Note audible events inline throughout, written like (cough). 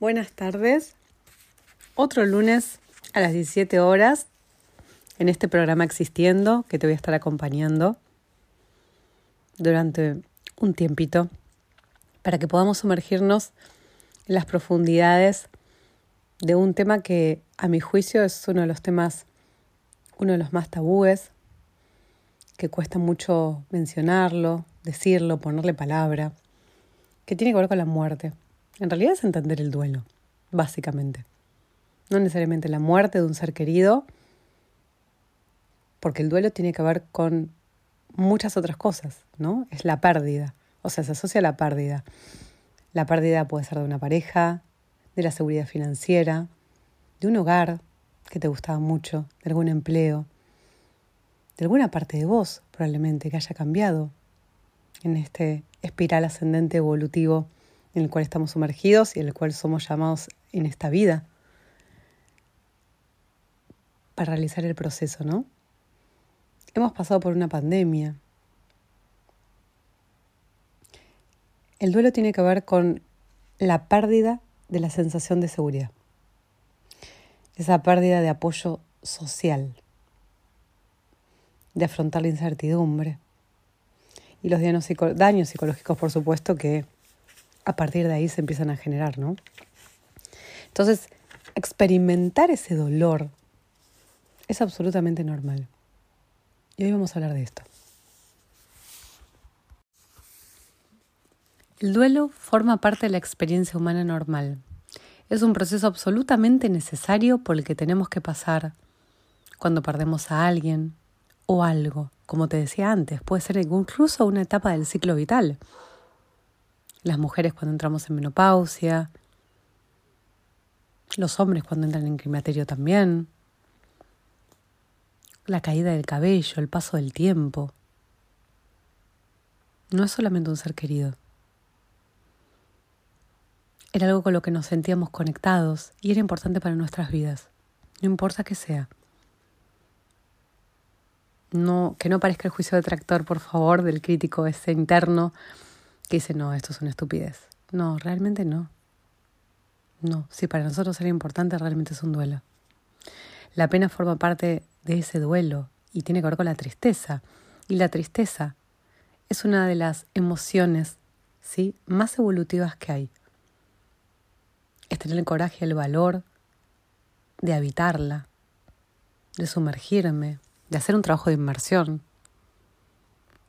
Buenas tardes. Otro lunes a las 17 horas en este programa Existiendo que te voy a estar acompañando durante un tiempito para que podamos sumergirnos en las profundidades de un tema que a mi juicio es uno de los temas, uno de los más tabúes, que cuesta mucho mencionarlo, decirlo, ponerle palabra, que tiene que ver con la muerte. En realidad es entender el duelo, básicamente. No necesariamente la muerte de un ser querido, porque el duelo tiene que ver con muchas otras cosas, ¿no? Es la pérdida, o sea, se asocia a la pérdida. La pérdida puede ser de una pareja, de la seguridad financiera, de un hogar que te gustaba mucho, de algún empleo, de alguna parte de vos probablemente que haya cambiado en este espiral ascendente evolutivo en el cual estamos sumergidos y en el cual somos llamados en esta vida para realizar el proceso, ¿no? Hemos pasado por una pandemia. El duelo tiene que ver con la pérdida de la sensación de seguridad, esa pérdida de apoyo social, de afrontar la incertidumbre y los daños psicológicos, por supuesto, que a partir de ahí se empiezan a generar, ¿no? Entonces, experimentar ese dolor es absolutamente normal. Y hoy vamos a hablar de esto. El duelo forma parte de la experiencia humana normal. Es un proceso absolutamente necesario por el que tenemos que pasar cuando perdemos a alguien o algo. Como te decía antes, puede ser incluso una etapa del ciclo vital las mujeres cuando entramos en menopausia, los hombres cuando entran en climaterio también, la caída del cabello, el paso del tiempo. No es solamente un ser querido. Era algo con lo que nos sentíamos conectados y era importante para nuestras vidas, no importa que sea. No, que no parezca el juicio detractor, por favor, del crítico ese interno dice, no, esto es una estupidez. No, realmente no. No, si para nosotros era importante, realmente es un duelo. La pena forma parte de ese duelo y tiene que ver con la tristeza. Y la tristeza es una de las emociones ¿sí? más evolutivas que hay. Es tener el coraje el valor de habitarla, de sumergirme, de hacer un trabajo de inmersión,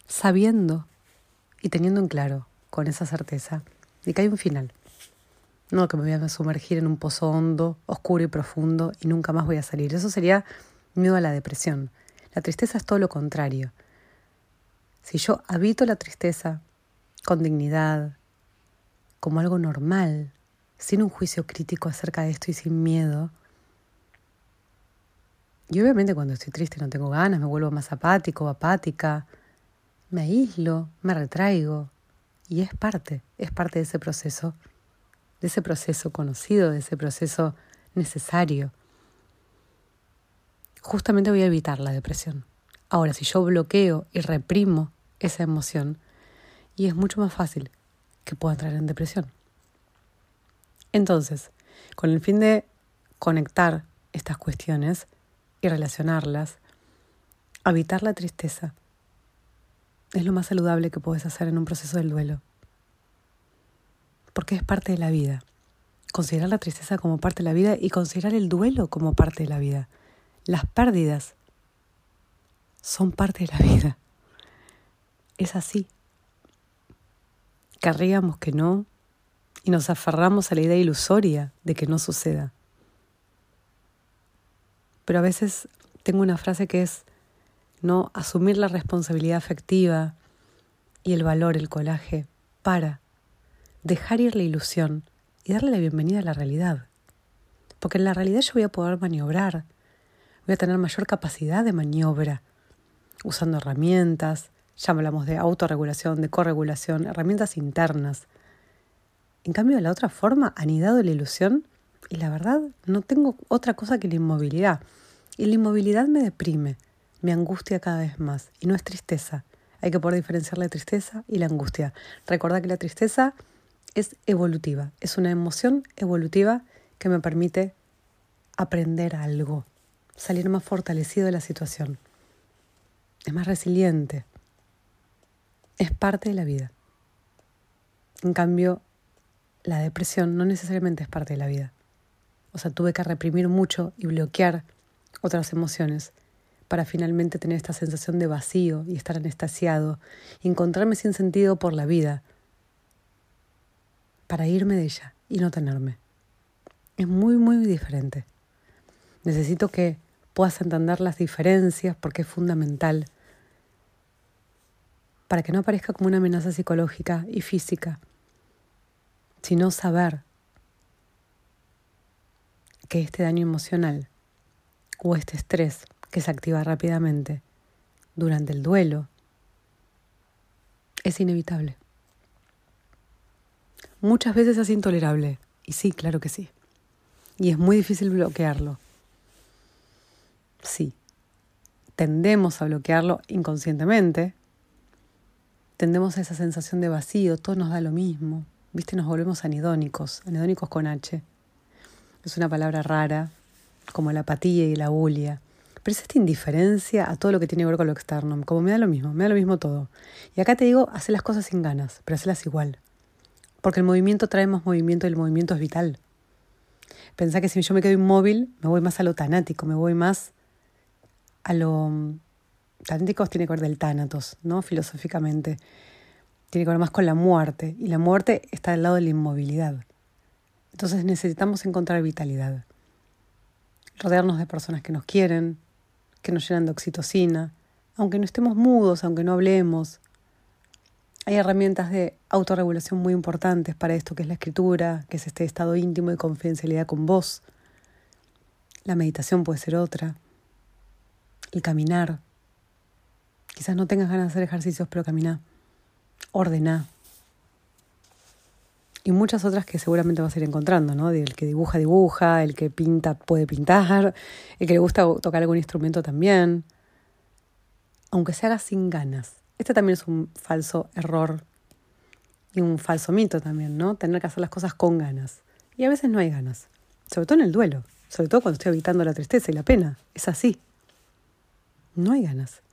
sabiendo y teniendo en claro, con esa certeza, de que hay un final. No que me voy a sumergir en un pozo hondo, oscuro y profundo y nunca más voy a salir. Eso sería miedo a la depresión. La tristeza es todo lo contrario. Si yo habito la tristeza con dignidad, como algo normal, sin un juicio crítico acerca de esto y sin miedo, y obviamente cuando estoy triste no tengo ganas, me vuelvo más apático o apática, me aíslo, me retraigo. Y es parte, es parte de ese proceso, de ese proceso conocido, de ese proceso necesario. Justamente voy a evitar la depresión. Ahora, si yo bloqueo y reprimo esa emoción, y es mucho más fácil que pueda entrar en depresión. Entonces, con el fin de conectar estas cuestiones y relacionarlas, evitar la tristeza, es lo más saludable que puedes hacer en un proceso del duelo. Porque es parte de la vida. Considerar la tristeza como parte de la vida y considerar el duelo como parte de la vida. Las pérdidas son parte de la vida. Es así. Querríamos que no y nos aferramos a la idea ilusoria de que no suceda. Pero a veces tengo una frase que es, no asumir la responsabilidad afectiva y el valor, el colaje, para dejar ir la ilusión y darle la bienvenida a la realidad. Porque en la realidad yo voy a poder maniobrar, voy a tener mayor capacidad de maniobra, usando herramientas, ya hablamos de autorregulación, de corregulación, herramientas internas. En cambio, de la otra forma, anidado la ilusión, y la verdad, no tengo otra cosa que la inmovilidad. Y la inmovilidad me deprime, me angustia cada vez más. Y no es tristeza. Hay que poder diferenciar la tristeza y la angustia. Recordad que la tristeza es evolutiva, es una emoción evolutiva que me permite aprender algo, salir más fortalecido de la situación. Es más resiliente. Es parte de la vida. En cambio, la depresión no necesariamente es parte de la vida. O sea, tuve que reprimir mucho y bloquear otras emociones para finalmente tener esta sensación de vacío y estar anestasiado y encontrarme sin sentido por la vida, para irme de ella y no tenerme. Es muy, muy diferente. Necesito que puedas entender las diferencias porque es fundamental para que no aparezca como una amenaza psicológica y física, sino saber que este daño emocional o este estrés que se activa rápidamente durante el duelo es inevitable. Muchas veces es intolerable, y sí, claro que sí. Y es muy difícil bloquearlo. Sí, tendemos a bloquearlo inconscientemente, tendemos a esa sensación de vacío, todo nos da lo mismo, viste, nos volvemos anidónicos, anidónicos con H. Es una palabra rara, como la apatía y la bulia. Pero es esta indiferencia a todo lo que tiene que ver con lo externo, como me da lo mismo, me da lo mismo todo. Y acá te digo, hacer las cosas sin ganas, pero hacerlas igual. Porque el movimiento trae más movimiento y el movimiento es vital. Pensá que si yo me quedo inmóvil, me voy más a lo tanático, me voy más a lo... Tanáticos tiene que ver del tánatos, ¿no? Filosóficamente. Tiene que ver más con la muerte. Y la muerte está del lado de la inmovilidad. Entonces necesitamos encontrar vitalidad. Rodearnos de personas que nos quieren, que nos llenan de oxitocina, aunque no estemos mudos, aunque no hablemos. Hay herramientas de autorregulación muy importantes para esto, que es la escritura, que es este estado íntimo de confidencialidad con vos. La meditación puede ser otra. El caminar. Quizás no tengas ganas de hacer ejercicios, pero camina. Ordena y muchas otras que seguramente vas a ir encontrando, ¿no? El que dibuja, dibuja, el que pinta puede pintar, el que le gusta tocar algún instrumento también, aunque se haga sin ganas. Este también es un falso error y un falso mito también, ¿no? Tener que hacer las cosas con ganas. Y a veces no hay ganas, sobre todo en el duelo, sobre todo cuando estoy evitando la tristeza y la pena. Es así. No hay ganas.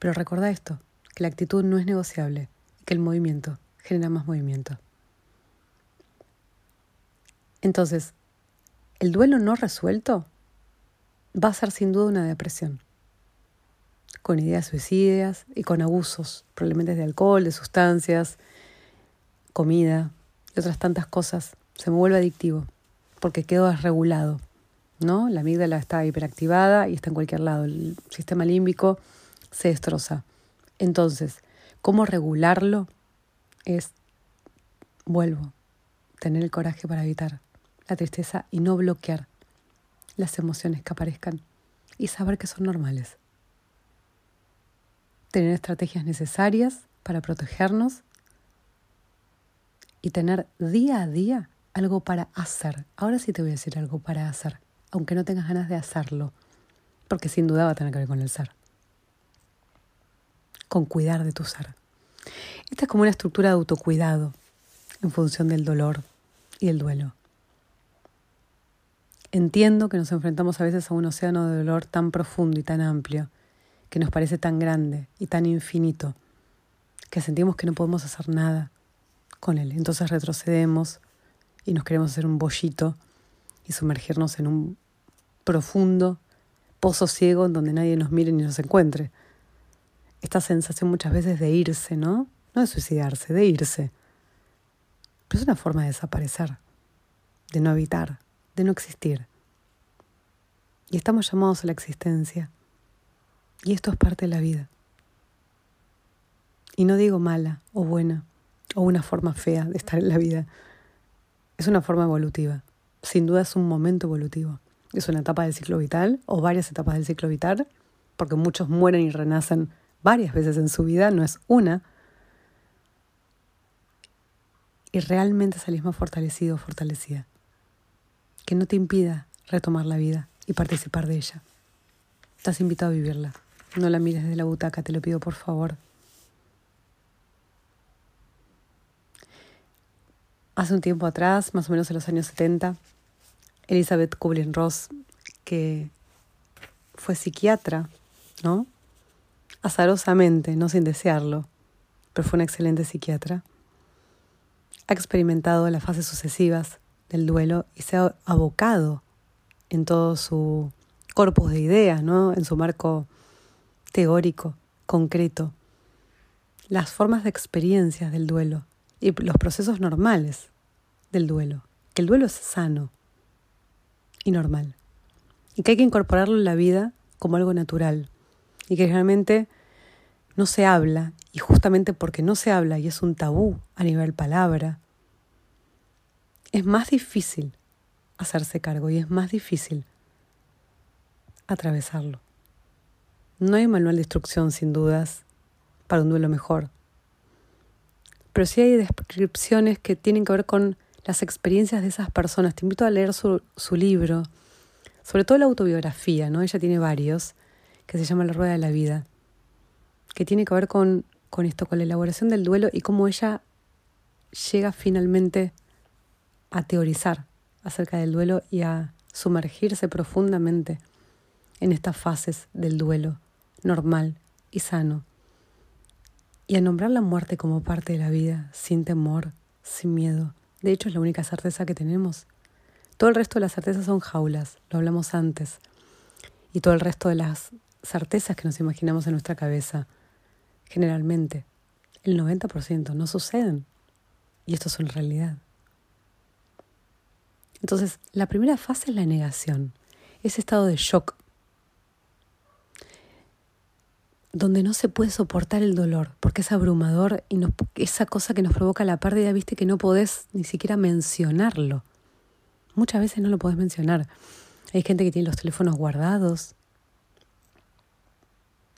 Pero recuerda esto, que la actitud no es negociable y que el movimiento genera más movimiento. Entonces, el duelo no resuelto va a ser sin duda una depresión, con ideas suicidas y con abusos, probablemente de alcohol, de sustancias, comida y otras tantas cosas. Se me vuelve adictivo porque quedo desregulado. ¿no? La amígdala está hiperactivada y está en cualquier lado. El sistema límbico se destroza. Entonces, ¿cómo regularlo? Es, vuelvo, tener el coraje para evitar la tristeza y no bloquear las emociones que aparezcan y saber que son normales. Tener estrategias necesarias para protegernos y tener día a día algo para hacer. Ahora sí te voy a decir algo para hacer, aunque no tengas ganas de hacerlo, porque sin duda va a tener que ver con el ser, con cuidar de tu ser. Esta es como una estructura de autocuidado en función del dolor y el duelo. Entiendo que nos enfrentamos a veces a un océano de dolor tan profundo y tan amplio, que nos parece tan grande y tan infinito, que sentimos que no podemos hacer nada con él. Entonces retrocedemos y nos queremos hacer un bollito y sumergirnos en un profundo pozo ciego en donde nadie nos mire ni nos encuentre. Esta sensación muchas veces de irse, ¿no? No de suicidarse, de irse. Pero es una forma de desaparecer, de no habitar de no existir. Y estamos llamados a la existencia. Y esto es parte de la vida. Y no digo mala o buena o una forma fea de estar en la vida. Es una forma evolutiva. Sin duda es un momento evolutivo. Es una etapa del ciclo vital o varias etapas del ciclo vital, porque muchos mueren y renacen varias veces en su vida, no es una. Y realmente salís más fortalecido o fortalecida que no te impida retomar la vida y participar de ella. Estás invitado a vivirla. No la mires desde la butaca, te lo pido por favor. hace un tiempo atrás, más o menos en los años 70, Elizabeth Kubler-Ross, que fue psiquiatra, ¿no? Azarosamente, no sin desearlo, pero fue una excelente psiquiatra, ha experimentado las fases sucesivas del duelo y se ha abocado en todo su corpus de ideas, ¿no? En su marco teórico, concreto, las formas de experiencias del duelo y los procesos normales del duelo. Que el duelo es sano y normal. Y que hay que incorporarlo en la vida como algo natural. Y que realmente no se habla. Y justamente porque no se habla y es un tabú a nivel palabra, es más difícil hacerse cargo y es más difícil atravesarlo. No hay manual de instrucción, sin dudas, para un duelo mejor pero sí hay descripciones que tienen que ver con las experiencias de esas personas. Te invito a leer su, su libro, sobre todo la autobiografía, ¿no? Ella tiene varios, que se llama La Rueda de la Vida, que tiene que ver con, con esto, con la elaboración del duelo y cómo ella llega finalmente a teorizar acerca del duelo y a sumergirse profundamente en estas fases del duelo normal y sano y a nombrar la muerte como parte de la vida, sin temor, sin miedo. De hecho, es la única certeza que tenemos. Todo el resto de las certezas son jaulas, lo hablamos antes. Y todo el resto de las certezas que nos imaginamos en nuestra cabeza, generalmente, el 90% no suceden. Y esto es una realidad. Entonces, la primera fase es la negación, ese estado de shock donde no se puede soportar el dolor, porque es abrumador y esa cosa que nos provoca la pérdida, viste que no podés ni siquiera mencionarlo. Muchas veces no lo podés mencionar. Hay gente que tiene los teléfonos guardados.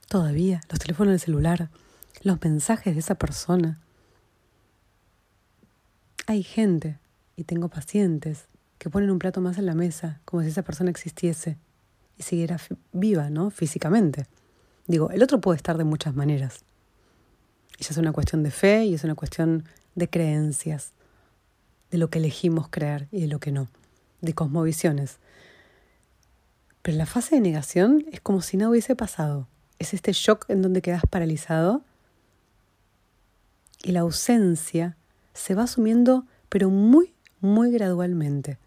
Todavía, los teléfonos del celular, los mensajes de esa persona. Hay gente, y tengo pacientes, que ponen un plato más en la mesa, como si esa persona existiese y siguiera viva, ¿no? Físicamente. Digo, el otro puede estar de muchas maneras. Y ya es una cuestión de fe y es una cuestión de creencias, de lo que elegimos creer y de lo que no, de cosmovisiones. Pero la fase de negación es como si nada hubiese pasado. Es este shock en donde quedas paralizado y la ausencia se va asumiendo, pero muy, muy gradualmente,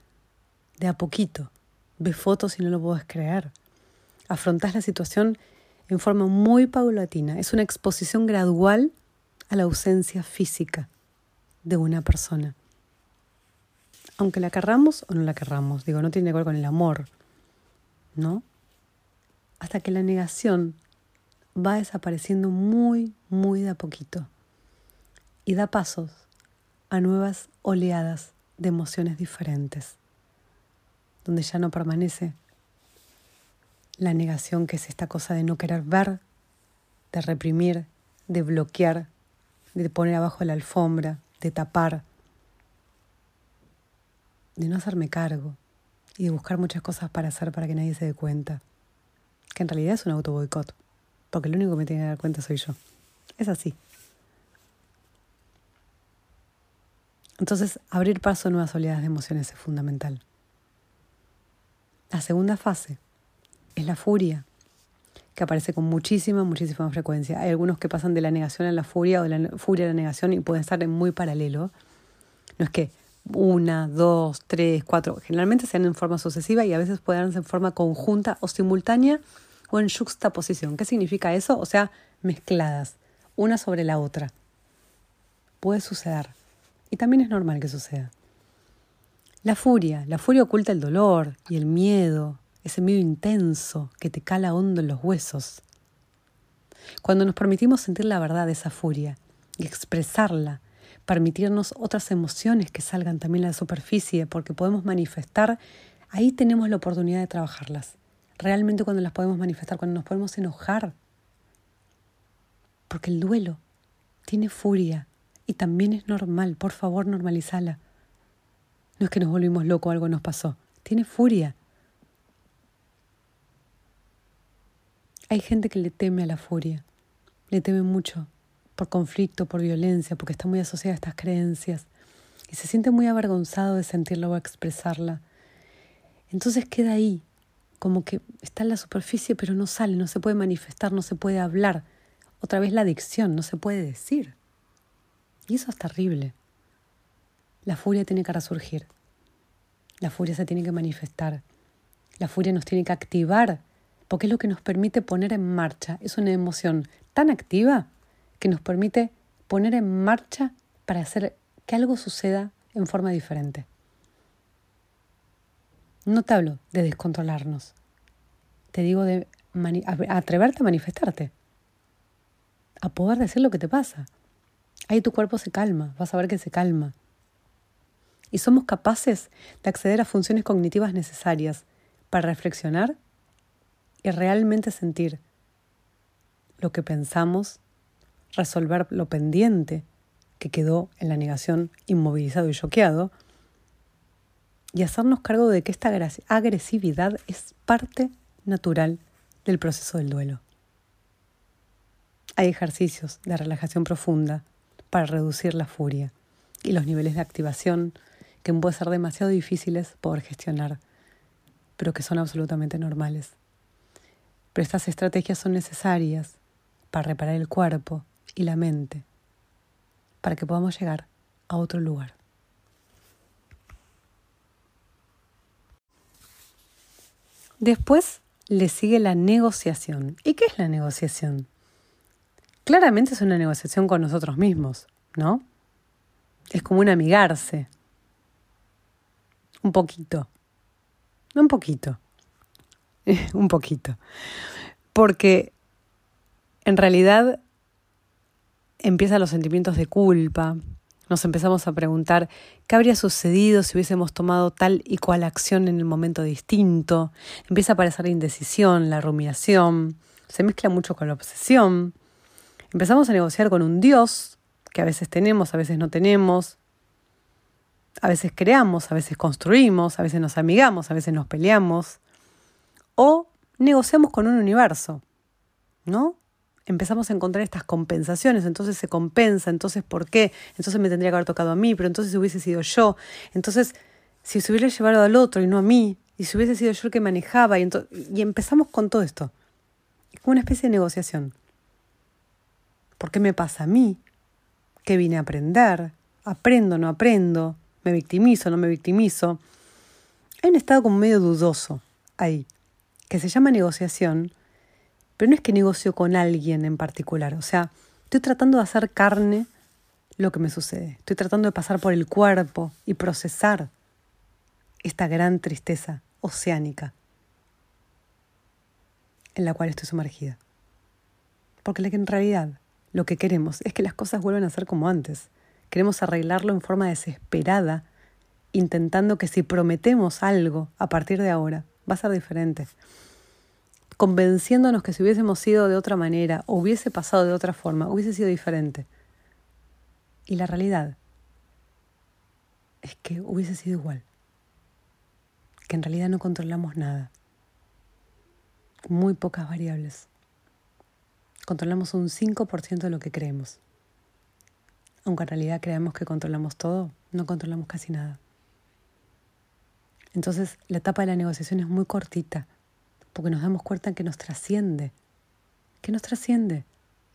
de a poquito. Ves fotos y no lo puedes creer. Afrontás la situación en forma muy paulatina. Es una exposición gradual a la ausencia física de una persona. Aunque la querramos o no la querramos, digo, no tiene que ver con el amor, ¿no? Hasta que la negación va desapareciendo muy, muy de a poquito y da pasos a nuevas oleadas de emociones diferentes, donde ya no permanece la negación que es esta cosa de no querer ver, de reprimir, de bloquear, de poner abajo la alfombra, de tapar, de no hacerme cargo y de buscar muchas cosas para hacer para que nadie se dé cuenta. Que en realidad es un auto boicot, porque el único que me tiene que dar cuenta soy yo. Es así. Entonces, abrir paso a nuevas oleadas de emociones es fundamental. La segunda fase es la furia, que aparece con muchísima, muchísima frecuencia. Hay algunos que pasan de la negación a la furia o de la furia a la negación y pueden estar en muy paralelo. No es que una, dos, tres, cuatro, generalmente se dan en forma sucesiva y a veces pueden darse en forma conjunta o simultánea o en juxtaposición. ¿Qué significa eso? O sea, mezcladas, una sobre la otra. Puede suceder. Y también es normal que suceda. La furia, la furia oculta el dolor y el miedo, ese miedo intenso que te cala hondo en los huesos. Cuando nos permitimos sentir la verdad de esa furia y expresarla, permitirnos otras emociones que salgan también a la superficie, porque podemos manifestar, ahí tenemos la oportunidad de trabajarlas. Realmente cuando las podemos manifestar, cuando nos podemos enojar. Porque el duelo tiene furia y también es normal, por favor normalizala. No es que nos volvimos locos algo nos pasó, tiene furia Hay gente que le teme a la furia, le teme mucho por conflicto, por violencia, porque está muy asociada a estas creencias. y se siente muy avergonzado de sentirla o expresarla. Entonces queda ahí, como que está en la superficie pero no sale, no se puede manifestar, no se puede hablar. Otra vez la adicción, no se puede decir. Y eso es terrible. La furia tiene que resurgir. La furia se tiene que manifestar. La furia nos tiene que activar, porque es lo que nos permite poner en marcha. Es una emoción tan activa que nos permite poner en marcha para hacer que algo suceda en forma diferente. No te hablo de descontrolarnos. Te digo de atreverte a manifestarte. A poder decir lo que te pasa. Ahí tu cuerpo se calma, vas a ver que se calma. Y somos capaces de acceder a funciones cognitivas necesarias para reflexionar y realmente sentir lo que pensamos, resolver lo pendiente que quedó en la negación inmovilizado y choqueado, y hacernos cargo de que esta agresividad es parte natural del proceso del duelo. Hay ejercicios de relajación profunda para reducir la furia y los niveles de activación que pueden ser demasiado difíciles poder gestionar, pero que son absolutamente normales. Pero estas estrategias son necesarias para reparar el cuerpo y la mente, para que podamos llegar a otro lugar. Después le sigue la negociación. ¿Y qué es la negociación? Claramente es una negociación con nosotros mismos, ¿no? Es como un amigarse. Un poquito. Un poquito. (laughs) un poquito. Porque en realidad empiezan los sentimientos de culpa. Nos empezamos a preguntar qué habría sucedido si hubiésemos tomado tal y cual acción en el momento distinto. Empieza a aparecer la indecisión, la rumiación. Se mezcla mucho con la obsesión. Empezamos a negociar con un Dios que a veces tenemos, a veces no tenemos, a veces creamos, a veces construimos, a veces nos amigamos, a veces nos peleamos, o negociamos con un universo, ¿no? Empezamos a encontrar estas compensaciones, entonces se compensa, entonces ¿por qué? Entonces me tendría que haber tocado a mí, pero entonces hubiese sido yo, entonces si se hubiera llevado al otro y no a mí, y si hubiese sido yo el que manejaba, y, y empezamos con todo esto, como una especie de negociación. ¿Por qué me pasa a mí? ¿Qué vine a aprender? ¿Aprendo, no aprendo? ¿Me victimizo, no me victimizo? Hay un estado como medio dudoso ahí, que se llama negociación, pero no es que negocio con alguien en particular. O sea, estoy tratando de hacer carne lo que me sucede. Estoy tratando de pasar por el cuerpo y procesar esta gran tristeza oceánica en la cual estoy sumergida. Porque en realidad lo que queremos es que las cosas vuelvan a ser como antes. Queremos arreglarlo en forma desesperada, intentando que si prometemos algo a partir de ahora, va a ser diferente. Convenciéndonos que si hubiésemos sido de otra manera, o hubiese pasado de otra forma, hubiese sido diferente. Y la realidad es que hubiese sido igual. Que en realidad no controlamos nada. Muy pocas variables controlamos un 5% de lo que creemos. Aunque en realidad creemos que controlamos todo, no controlamos casi nada. Entonces la etapa de la negociación es muy cortita, porque nos damos cuenta que nos trasciende, que nos trasciende,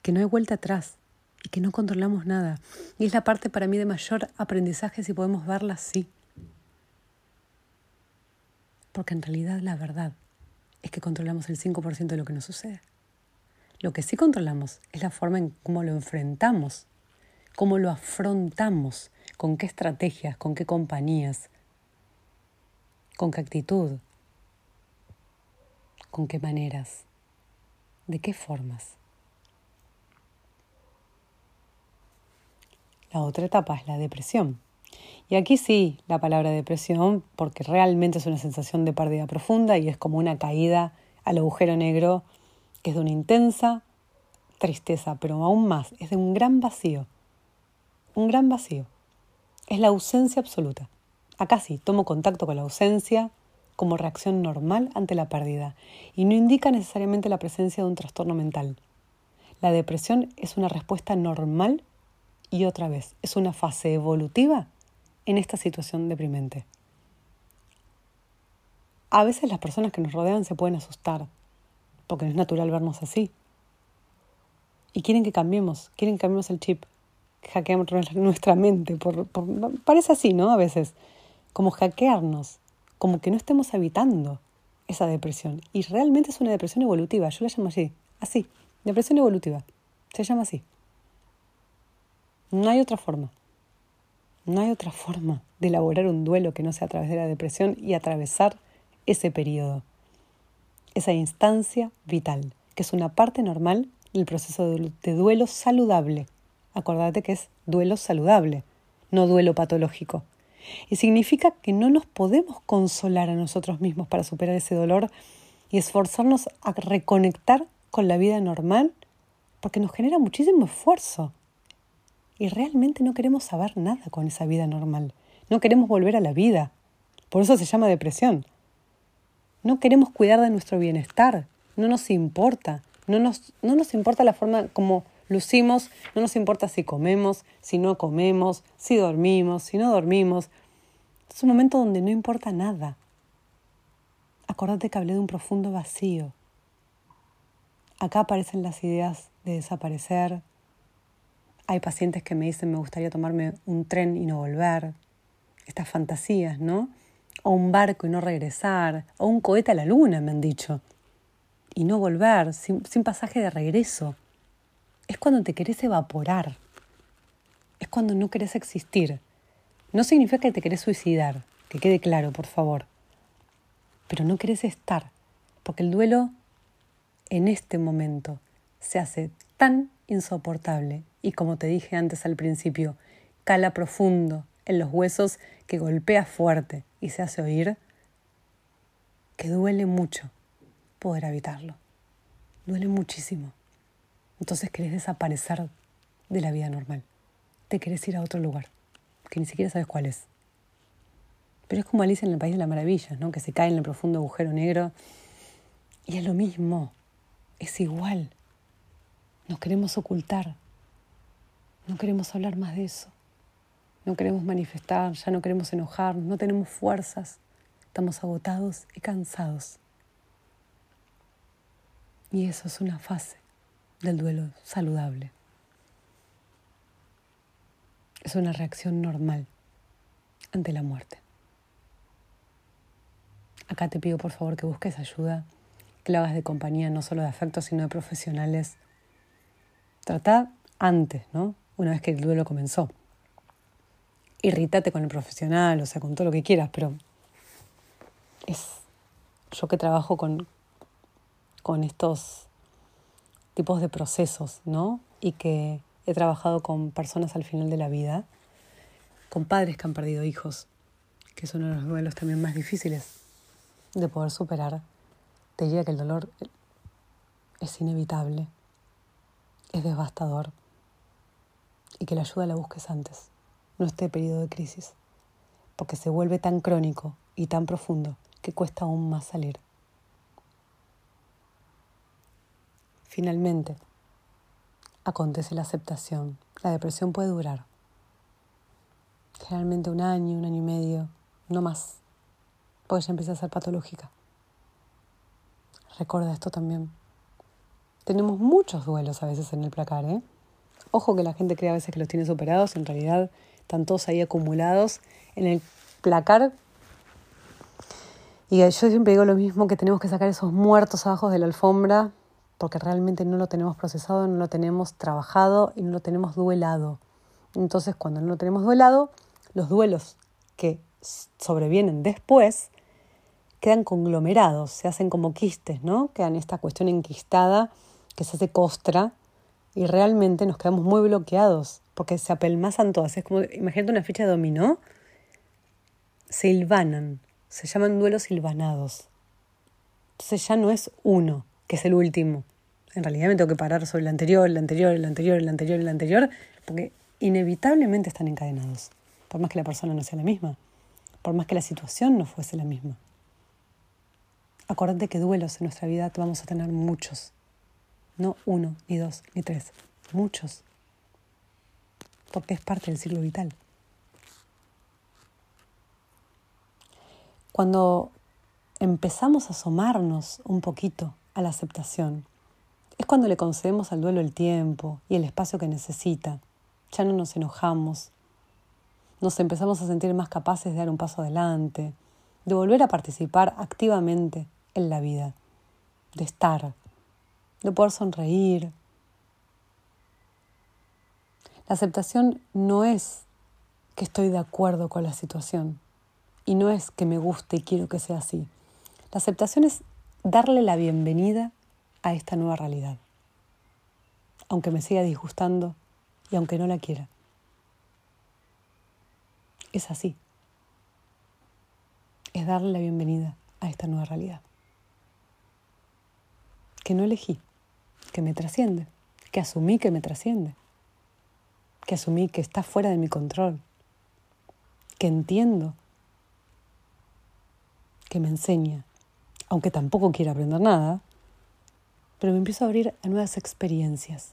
que no hay vuelta atrás y que no controlamos nada. Y es la parte para mí de mayor aprendizaje si podemos verla así. Porque en realidad la verdad es que controlamos el 5% de lo que nos sucede. Lo que sí controlamos es la forma en cómo lo enfrentamos, cómo lo afrontamos, con qué estrategias, con qué compañías, con qué actitud, con qué maneras, de qué formas. La otra etapa es la depresión. Y aquí sí, la palabra depresión, porque realmente es una sensación de pérdida profunda y es como una caída al agujero negro es de una intensa tristeza, pero aún más, es de un gran vacío. Un gran vacío. Es la ausencia absoluta. Acá sí, tomo contacto con la ausencia como reacción normal ante la pérdida y no indica necesariamente la presencia de un trastorno mental. La depresión es una respuesta normal y otra vez, es una fase evolutiva en esta situación deprimente. A veces las personas que nos rodean se pueden asustar, porque no es natural vernos así. Y quieren que cambiemos, quieren que cambiemos el chip, que hackeemos nuestra mente. Por, parece así, ¿no? A veces, como hackearnos, como que no estemos habitando esa depresión. Y realmente es una depresión evolutiva, yo la llamo así, así, depresión evolutiva, se llama así. No hay otra forma. No hay otra forma de elaborar un duelo que no sea a través de la depresión y atravesar ese periodo, esa instancia vital, que es una parte normal del proceso de duelo saludable. Acordate que es duelo saludable, no duelo patológico. Y significa que no nos podemos consolar a nosotros mismos para superar ese dolor y esforzarnos a reconectar con la vida normal porque nos genera muchísimo esfuerzo y realmente no queremos saber nada con esa vida normal. No queremos volver a la vida. Por eso se llama depresión. No queremos cuidar de nuestro bienestar. No nos importa. No nos, no nos importa la forma como lucimos. No nos importa si comemos, si no comemos, si dormimos, si no dormimos. Es un momento donde no importa nada. Acordate que hablé de un profundo vacío. Acá aparecen las ideas de desaparecer, hay pacientes que me dicen me gustaría tomarme un tren y no volver. Estas fantasías, ¿no? O un barco y no regresar. O un cohete a la luna, me han dicho. Y no volver, sin, sin pasaje de regreso. Es cuando te querés evaporar. Es cuando no querés existir. No significa que te querés suicidar, que quede claro, por favor. Pero no querés estar, porque el duelo en este momento se hace tan insoportable y como te dije antes al principio, cala profundo en los huesos que golpea fuerte y se hace oír, que duele mucho poder habitarlo. Duele muchísimo. Entonces querés desaparecer de la vida normal. Te querés ir a otro lugar, que ni siquiera sabes cuál es. Pero es como Alicia en el País de las Maravillas, ¿no? Que se cae en el profundo agujero negro. Y es lo mismo, es igual. Nos queremos ocultar. No queremos hablar más de eso. No queremos manifestar, ya no queremos enojar, no tenemos fuerzas. Estamos agotados y cansados. Y eso es una fase del duelo saludable. Es una reacción normal ante la muerte. Acá te pido por favor que busques ayuda, que la hagas de compañía, no solo de afecto, sino de profesionales Trata antes, ¿no? Una vez que el duelo comenzó. Irrítate con el profesional, o sea, con todo lo que quieras, pero es yo que trabajo con, con estos tipos de procesos, ¿no? Y que he trabajado con personas al final de la vida, con padres que han perdido hijos, que son uno de los duelos también más difíciles de poder superar. Te diría que el dolor es inevitable es devastador y que la ayuda la busques antes, no este periodo de crisis, porque se vuelve tan crónico y tan profundo que cuesta aún más salir. Finalmente, acontece la aceptación. La depresión puede durar generalmente un año, un año y medio, no más, porque ya empieza a ser patológica. Recuerda esto también. Tenemos muchos duelos a veces en el placar, ¿eh? Ojo que la gente cree a veces que los tiene superados, en realidad están todos ahí acumulados en el placar. Y yo siempre digo lo mismo, que tenemos que sacar esos muertos abajo de la alfombra, porque realmente no lo tenemos procesado, no lo tenemos trabajado y no lo tenemos duelado. Entonces, cuando no lo tenemos duelado, los duelos que sobrevienen después quedan conglomerados, se hacen como quistes, ¿no? Quedan esta cuestión enquistada que se hace costra y realmente nos quedamos muy bloqueados porque se apelmazan todas. Es como, imagínate una ficha de dominó, se hilvanan, se llaman duelos silvanados. Entonces ya no es uno, que es el último. En realidad me tengo que parar sobre el anterior, el anterior, el anterior, el anterior, el anterior, porque inevitablemente están encadenados, por más que la persona no sea la misma, por más que la situación no fuese la misma. Acuérdate que duelos en nuestra vida vamos a tener muchos. No uno, ni dos, ni tres, muchos. Porque es parte del ciclo vital. Cuando empezamos a asomarnos un poquito a la aceptación, es cuando le concedemos al duelo el tiempo y el espacio que necesita. Ya no nos enojamos, nos empezamos a sentir más capaces de dar un paso adelante, de volver a participar activamente en la vida, de estar, de poder sonreír. La aceptación no es que estoy de acuerdo con la situación y no es que me guste y quiero que sea así. La aceptación es darle la bienvenida a esta nueva realidad, aunque me siga disgustando y aunque no la quiera. Es así. Es darle la bienvenida a esta nueva realidad. Que no elegí, que me trasciende, que asumí que me trasciende, que asumí que está fuera de mi control, que entiendo, que me enseña, aunque tampoco quiera aprender nada, pero me empiezo a abrir a nuevas experiencias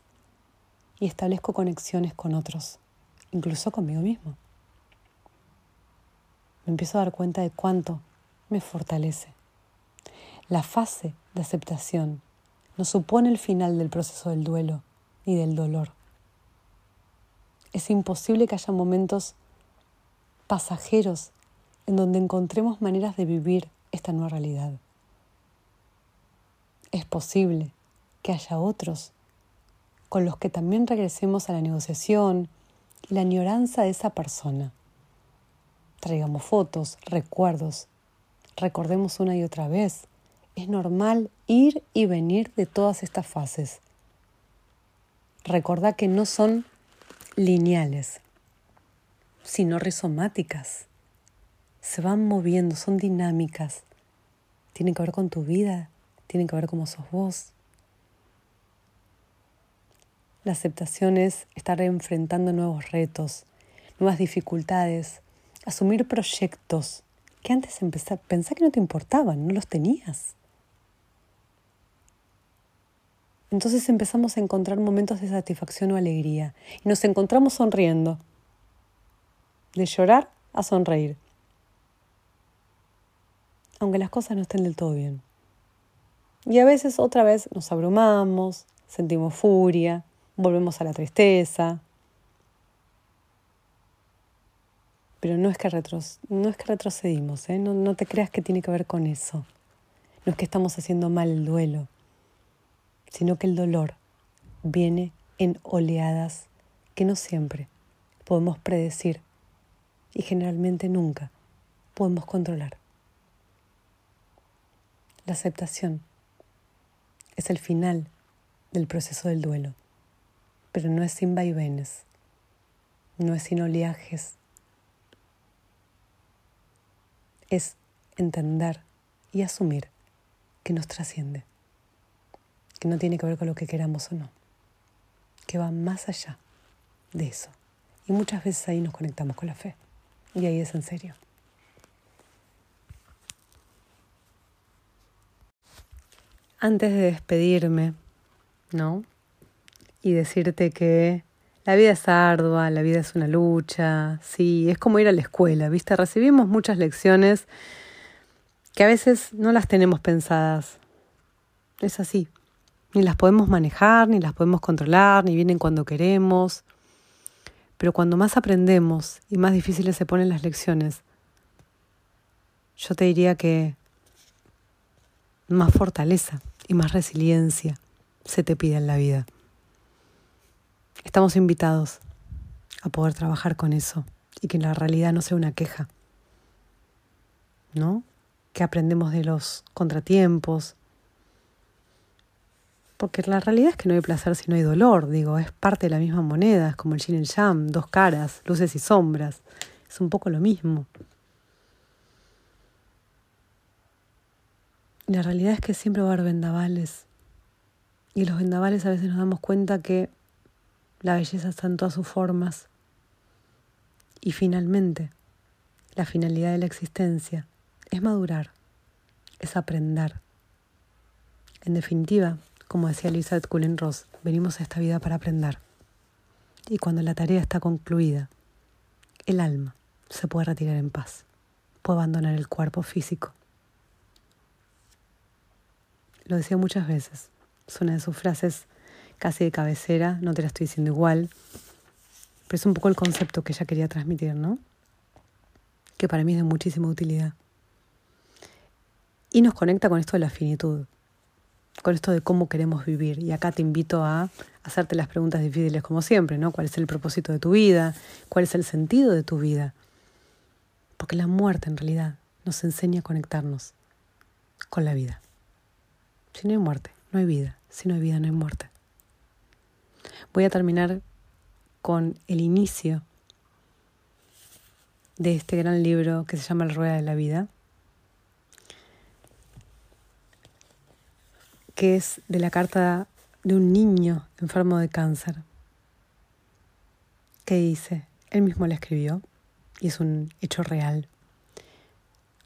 y establezco conexiones con otros, incluso conmigo mismo. Me empiezo a dar cuenta de cuánto me fortalece. La fase de aceptación no supone el final del proceso del duelo ni del dolor. Es imposible que haya momentos pasajeros en donde encontremos maneras de vivir esta nueva realidad. Es posible que haya otros con los que también regresemos a la negociación y la añoranza de esa persona. Traigamos fotos, recuerdos, recordemos una y otra vez. Es normal ir y venir de todas estas fases. Recordá que no son lineales, sino rizomáticas. Se van moviendo, son dinámicas. Tienen que ver con tu vida, tienen que ver cómo sos vos. La aceptación es estar enfrentando nuevos retos, nuevas dificultades, asumir proyectos que antes pensá que no te importaban, no los tenías. Entonces empezamos a encontrar momentos de satisfacción o alegría y nos encontramos sonriendo. De llorar a sonreír. Aunque las cosas no estén del todo bien. Y a veces otra vez nos abrumamos, sentimos furia, volvemos a la tristeza. Pero no es que, no es que retrocedimos, ¿eh? no, no te creas que tiene que ver con eso. No es que estamos haciendo mal el duelo, sino que el dolor viene en oleadas que no siempre podemos predecir y generalmente nunca podemos controlar. La aceptación es el final del proceso del duelo pero no es sin vaivenes, no es sin oleajes. Es entender y asumir que nos trasciende, que no tiene que ver con lo que queramos o no, que va más allá de eso. Y muchas veces ahí nos conectamos con la fe, y ahí es en serio. Antes de despedirme, ¿no? y decirte que la vida es ardua, la vida es una lucha, sí, es como ir a la escuela, ¿viste? Recibimos muchas lecciones que a veces no las tenemos pensadas. Es así. Ni las podemos manejar, ni las podemos controlar, ni vienen cuando queremos. Pero cuando más aprendemos y más difíciles se ponen las lecciones, yo te diría que más fortaleza y más resiliencia se te pide en la vida. Estamos invitados a poder trabajar con eso y que la realidad no sea una queja, ¿no? Que aprendemos de los contratiempos, porque la realidad es que no hay placer si no hay dolor, digo, es parte de la misma moneda, es como el yin y yang, dos caras, luces y sombras, es un poco lo mismo. La realidad es que siempre va a haber vendavales, y los vendavales a veces nos damos cuenta que la belleza está en todas sus formas. Y finalmente, la finalidad de la existencia es madurar, es aprender. En definitiva, como decía Elizabeth Cullen Ross, venimos a esta vida para aprender. Y cuando la tarea está concluida, el alma se puede retirar en paz. puedo abandonar el cuerpo físico. Lo decía muchas veces. Es una de sus frases casi de cabecera, no te la estoy diciendo igual, pero es un poco el concepto que ella quería transmitir, ¿no? Que para mí es de muchísima utilidad. Y nos conecta con esto de la finitud, con esto de cómo queremos vivir. Y acá te invito a hacerte las preguntas difíciles como siempre, ¿no? ¿Cuál es el propósito de tu vida? ¿Cuál es el sentido de tu vida? Porque la muerte en realidad nos enseña a conectarnos con la vida. Si no hay muerte, no hay vida. Si no hay vida, no hay muerte. Voy a terminar con el inicio de este gran libro que se llama La Rueda de la Vida, que es de la carta de un niño enfermo de cáncer, que dice, él mismo la escribió, y es un hecho real.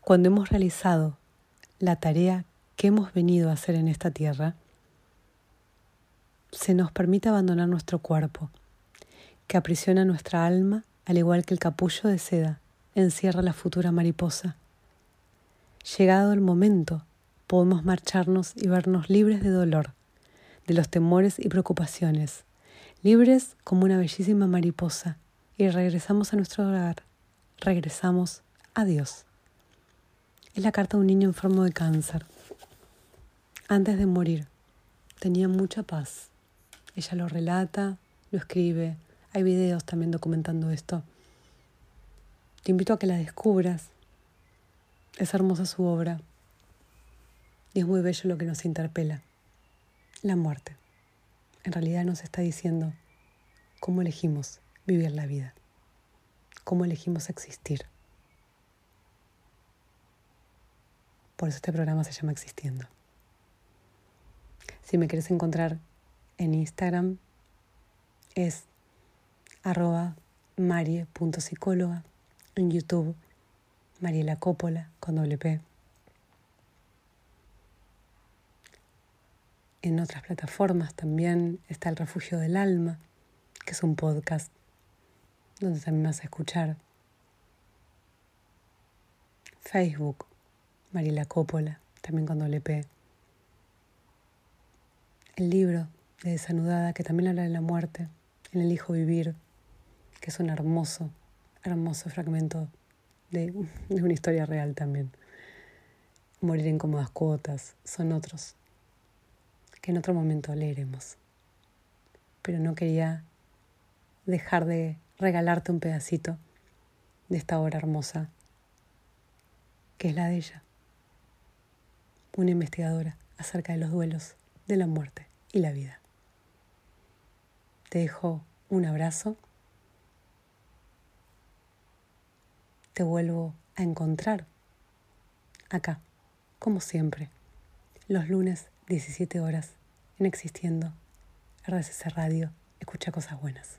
Cuando hemos realizado la tarea que hemos venido a hacer en esta tierra, se nos permite abandonar nuestro cuerpo, que aprisiona nuestra alma al igual que el capullo de seda encierra la futura mariposa. Llegado el momento, podemos marcharnos y vernos libres de dolor, de los temores y preocupaciones, libres como una bellísima mariposa, y regresamos a nuestro hogar, regresamos a Dios. Es la carta de un niño enfermo de cáncer. Antes de morir, tenía mucha paz. Ella lo relata, lo escribe, hay videos también documentando esto. Te invito a que la descubras. Es hermosa su obra. Y es muy bello lo que nos interpela. La muerte. En realidad nos está diciendo cómo elegimos vivir la vida. Cómo elegimos existir. Por eso este programa se llama Existiendo. Si me quieres encontrar en Instagram es arroba marie.psicóloga, en YouTube Mariela Coppola con doble P. En otras plataformas también está El Refugio del Alma, que es un podcast donde también vas a escuchar. Facebook, Mariela Coppola, también con doble P. El libro de Desanudada, que también habla de la muerte, en El Hijo Vivir, que es un hermoso, hermoso fragmento de, una historia real también. Morir en cómodas cuotas, son otros que en otro momento leeremos. Pero no quería dejar de regalarte un pedacito de esta obra hermosa, que es la de ella, una investigadora acerca de los duelos, de la muerte y la vida. Te dejo un abrazo. Te vuelvo a encontrar acá, como siempre, los lunes 17 horas en Existiendo, RSC Radio, escucha cosas buenas.